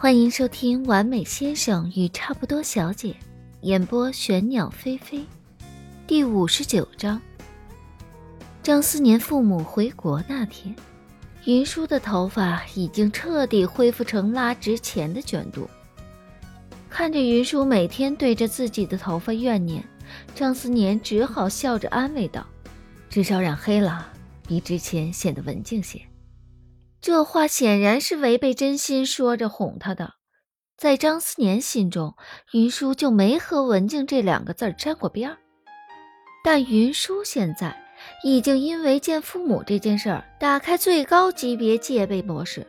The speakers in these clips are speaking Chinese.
欢迎收听《完美先生与差不多小姐》，演播玄鸟飞飞，第五十九章。张思年父母回国那天，云舒的头发已经彻底恢复成拉直前的卷度。看着云舒每天对着自己的头发怨念，张思年只好笑着安慰道：“至少染黑了，比之前显得文静些。”这话显然是违背真心说着哄他的，在张思年心中，云舒就没和文静这两个字沾过边儿。但云舒现在已经因为见父母这件事儿打开最高级别戒备模式。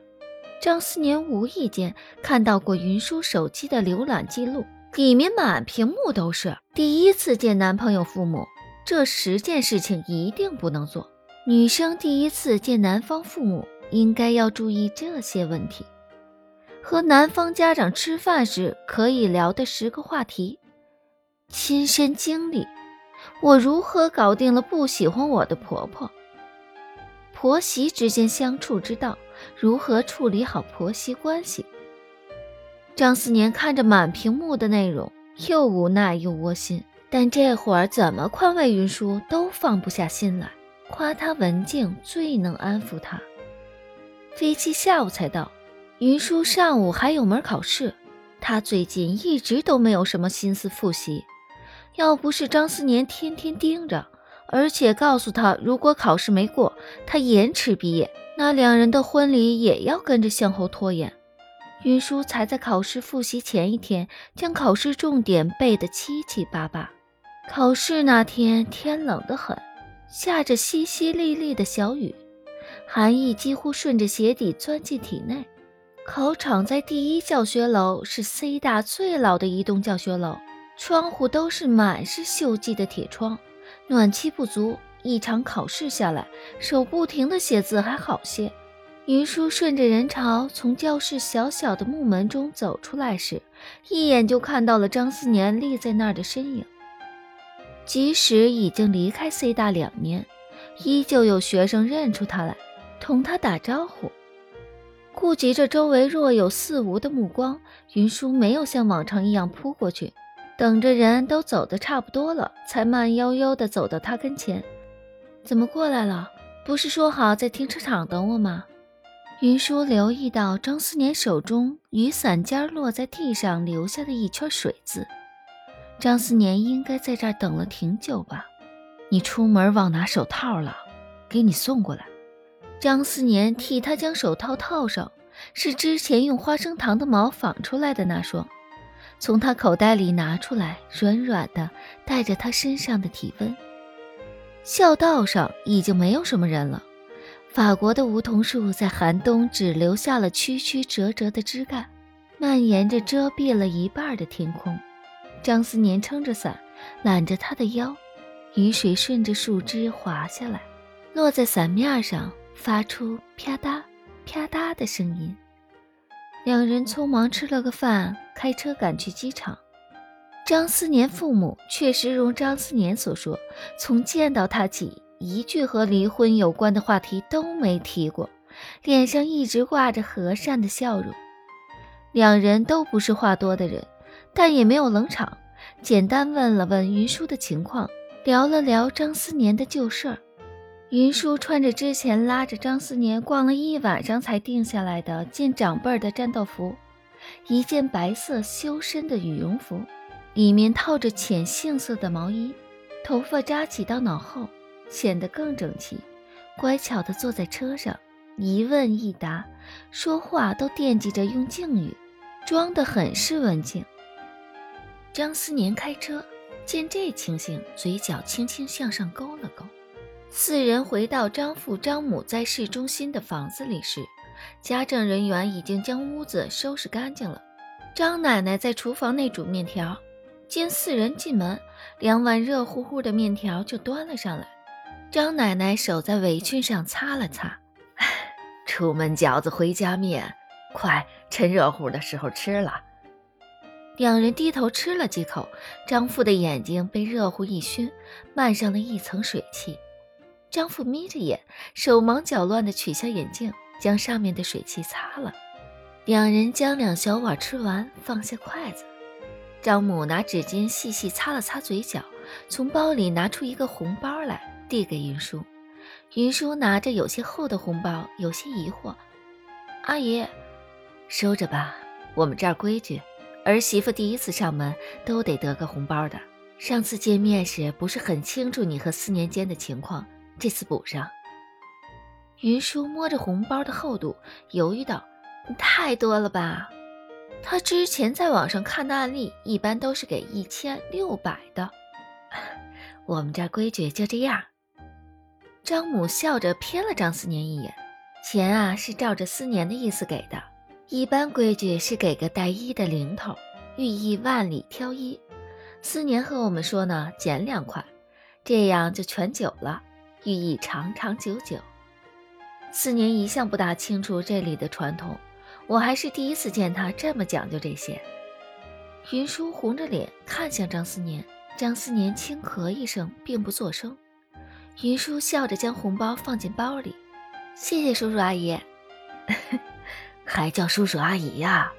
张思年无意间看到过云舒手机的浏览记录，里面满屏幕都是第一次见男朋友父母，这十件事情一定不能做。女生第一次见男方父母。应该要注意这些问题。和男方家长吃饭时可以聊的十个话题：亲身经历，我如何搞定了不喜欢我的婆婆；婆媳之间相处之道，如何处理好婆媳关系。张思年看着满屏幕的内容，又无奈又窝心，但这会儿怎么宽慰云舒都放不下心来，夸她文静最能安抚他。飞机下午才到，云舒上午还有门考试，他最近一直都没有什么心思复习。要不是张思年天天盯着，而且告诉他如果考试没过，他延迟毕业，那两人的婚礼也要跟着向后拖延。云舒才在考试复习前一天将考试重点背得七七八八。考试那天天冷得很，下着淅淅沥沥的小雨。寒意几乎顺着鞋底钻进体内。考场在第一教学楼，是 C 大最老的一栋教学楼，窗户都是满是锈迹的铁窗，暖气不足。一场考试下来，手不停的写字还好些。云舒顺着人潮从教室小小的木门中走出来时，一眼就看到了张思年立在那儿的身影。即使已经离开 C 大两年。依旧有学生认出他来，同他打招呼。顾及着周围若有似无的目光，云舒没有像往常一样扑过去，等着人都走得差不多了，才慢悠悠地走到他跟前。怎么过来了？不是说好在停车场等我吗？云舒留意到张思年手中雨伞尖落在地上留下的一圈水渍，张思年应该在这儿等了挺久吧。你出门忘拿手套了，给你送过来。张思年替他将手套套上，是之前用花生糖的毛纺出来的那双，从他口袋里拿出来，软软的，带着他身上的体温。校道上已经没有什么人了，法国的梧桐树在寒冬只留下了曲曲折折的枝干，蔓延着遮蔽了一半的天空。张思年撑着伞，揽着他的腰。雨水顺着树枝滑下来，落在伞面上，发出啪嗒啪嗒的声音。两人匆忙吃了个饭，开车赶去机场。张思年父母确实如张思年所说，从见到他起，一句和离婚有关的话题都没提过，脸上一直挂着和善的笑容。两人都不是话多的人，但也没有冷场，简单问了问云舒的情况。聊了聊张思年的旧事儿，云舒穿着之前拉着张思年逛了一晚上才定下来的见长辈的战斗服，一件白色修身的羽绒服，里面套着浅杏色的毛衣，头发扎起到脑后，显得更整齐，乖巧地坐在车上，一问一答，说话都惦记着用敬语，装得很是文静。张思年开车。见这情形，嘴角轻轻向上勾了勾。四人回到张父张母在市中心的房子里时，家政人员已经将屋子收拾干净了。张奶奶在厨房内煮面条，见四人进门，两碗热乎乎的面条就端了上来。张奶奶手在围裙上擦了擦，出门饺子回家面，快趁热乎的时候吃了。两人低头吃了几口，张父的眼睛被热乎一熏，漫上了一层水汽。张父眯着眼，手忙脚乱地取下眼镜，将上面的水汽擦了。两人将两小碗吃完，放下筷子。张母拿纸巾细细擦了擦嘴角，从包里拿出一个红包来，递给云舒。云舒拿着有些厚的红包，有些疑惑：“阿姨，收着吧，我们这儿规矩，儿媳妇第一次上门都得得个红包的。上次见面时不是很清楚你和思年间的情况，这次补上。”云舒摸着红包的厚度，犹豫道：“太多了吧？”他之前在网上看的案例，一般都是给一千六百的。我们这规矩就这样。张母笑着瞥了张思年一眼，钱啊是照着思年的意思给的。一般规矩是给个带一的零头，寓意万里挑一。思年和我们说呢，减两块，这样就全九了，寓意长长久久。思年一向不大清楚这里的传统。我还是第一次见他这么讲究这些。云舒红着脸看向张思年，张思年轻咳一声，并不作声。云舒笑着将红包放进包里，谢谢叔叔阿姨，还叫叔叔阿姨呀？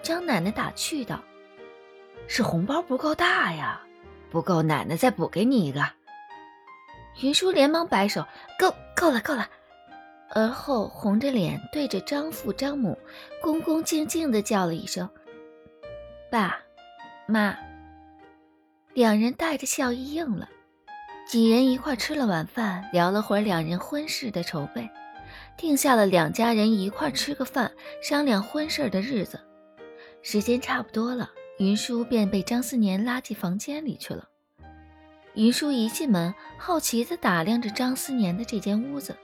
张奶奶打趣道：“是红包不够大呀，不够，奶奶再补给你一个。”云舒连忙摆手：“够，够了，够了。”而后红着脸对着张父张母，恭恭敬敬地叫了一声：“爸妈。”两人带着笑意应了。几人一块吃了晚饭，聊了会儿两人婚事的筹备，定下了两家人一块吃个饭，商量婚事的日子。时间差不多了，云舒便被张思年拉进房间里去了。云舒一进门，好奇地打量着张思年的这间屋子。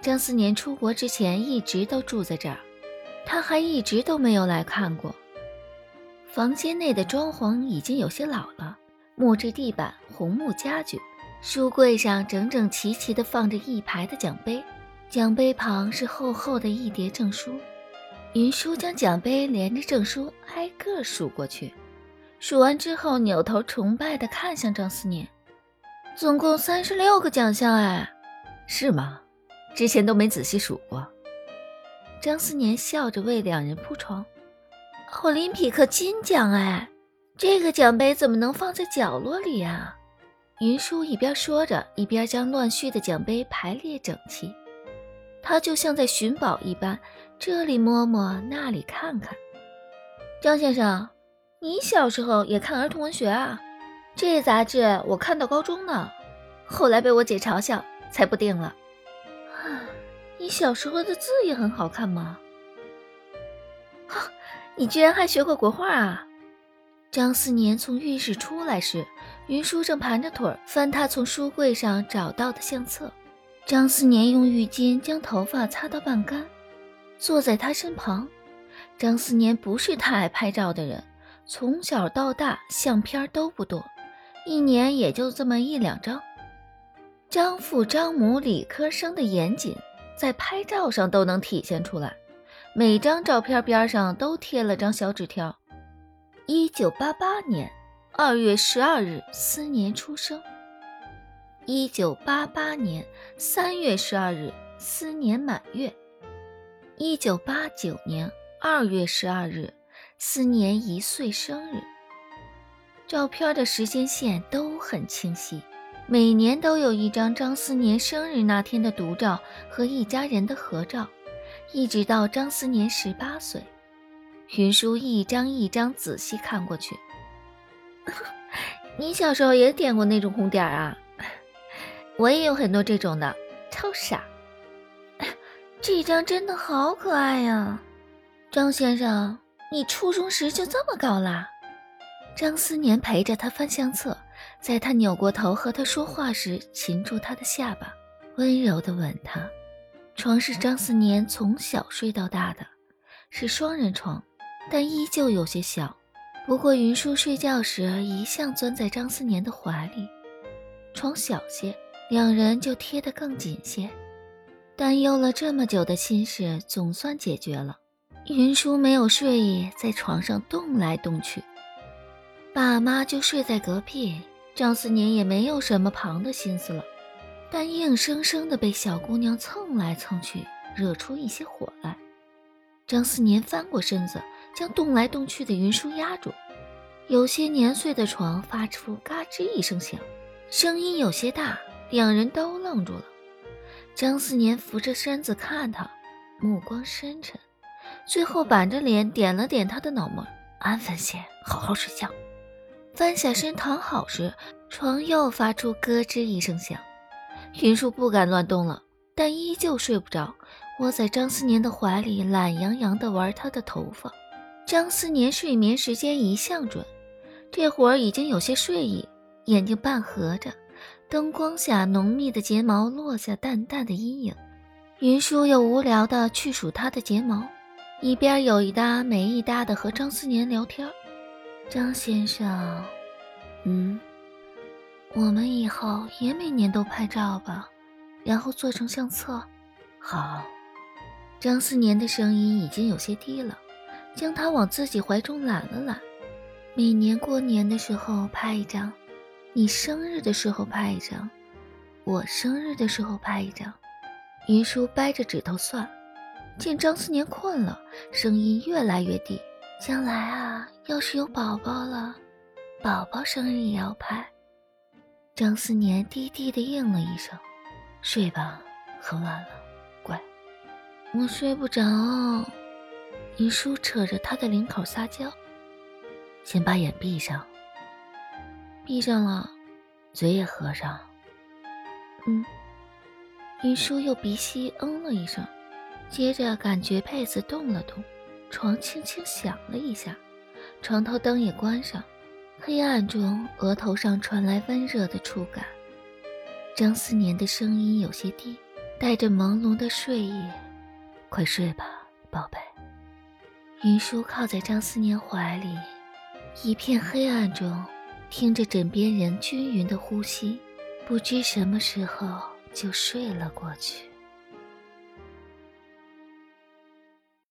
张思年出国之前一直都住在这儿，他还一直都没有来看过。房间内的装潢已经有些老了，木质地板、红木家具，书柜上整整齐齐地放着一排的奖杯，奖杯旁是厚厚的一叠证书。云舒将奖杯连着证书挨个数过去，数完之后扭头崇拜地看向张思年：“总共三十六个奖项，哎，是吗？”之前都没仔细数过。张思年笑着为两人铺床。奥林匹克金奖哎，这个奖杯怎么能放在角落里呀？云舒一边说着，一边将乱序的奖杯排列整齐。他就像在寻宝一般，这里摸摸，那里看看。张先生，你小时候也看儿童文学啊？这杂志我看到高中呢，后来被我姐嘲笑，才不订了。你小时候的字也很好看吗？哈，你居然还学过国画啊！张思年从浴室出来时，云舒正盘着腿翻他从书柜上找到的相册。张思年用浴巾将头发擦到半干，坐在他身旁。张思年不是太爱拍照的人，从小到大相片都不多，一年也就这么一两张。张父张母理科生的严谨。在拍照上都能体现出来，每张照片边上都贴了张小纸条。一九八八年二月十二日，思年出生。一九八八年三月十二日，思年满月。一九八九年二月十二日，思年一岁生日。照片的时间线都很清晰。每年都有一张张思年生日那天的独照和一家人的合照，一直到张思年十八岁。云舒一张一张仔细看过去。你小时候也点过那种红点啊？我也有很多这种的，超傻。这张真的好可爱呀，张先生，你初中时就这么高啦？张思年陪着他翻相册。在他扭过头和他说话时，擒住他的下巴，温柔地吻他。床是张思年从小睡到大的，是双人床，但依旧有些小。不过云舒睡觉时一向钻在张思年的怀里，床小些，两人就贴得更紧些。担忧了这么久的心事总算解决了。云舒没有睡意，在床上动来动去。爸妈就睡在隔壁。张思年也没有什么旁的心思了，但硬生生的被小姑娘蹭来蹭去，惹出一些火来。张思年翻过身子，将动来动去的云舒压住。有些年岁的床发出嘎吱一声响，声音有些大，两人都愣住了。张思年扶着身子看他，目光深沉，最后板着脸点了点他的脑门：“安分些，好好睡觉。”翻下身躺好时，床又发出咯吱一声响。云舒不敢乱动了，但依旧睡不着，窝在张思年的怀里，懒洋洋地玩他的头发。张思年睡眠时间一向准，这会儿已经有些睡意，眼睛半合着，灯光下浓密的睫毛落下淡淡的阴影。云舒又无聊地去数他的睫毛，一边有一搭没一搭地和张思年聊天。张先生，嗯，我们以后也每年都拍照吧，然后做成相册。好。张思年的声音已经有些低了，将他往自己怀中揽了揽。每年过年的时候拍一张，你生日的时候拍一张，我生日的时候拍一张。云舒掰着指头算，见张思年困了，声音越来越低。将来啊，要是有宝宝了，宝宝生日也要拍。张思年低低的应了一声：“睡吧，很晚了，乖。”我睡不着。云舒扯着他的领口撒娇：“先把眼闭上。”闭上了，嘴也合上。嗯。云舒又鼻息嗯了一声，接着感觉被子动了动。床轻轻响了一下，床头灯也关上，黑暗中额头上传来温热的触感。张思年的声音有些低，带着朦胧的睡意：“快睡吧，宝贝。”云舒靠在张思年怀里，一片黑暗中，听着枕边人均匀的呼吸，不知什么时候就睡了过去。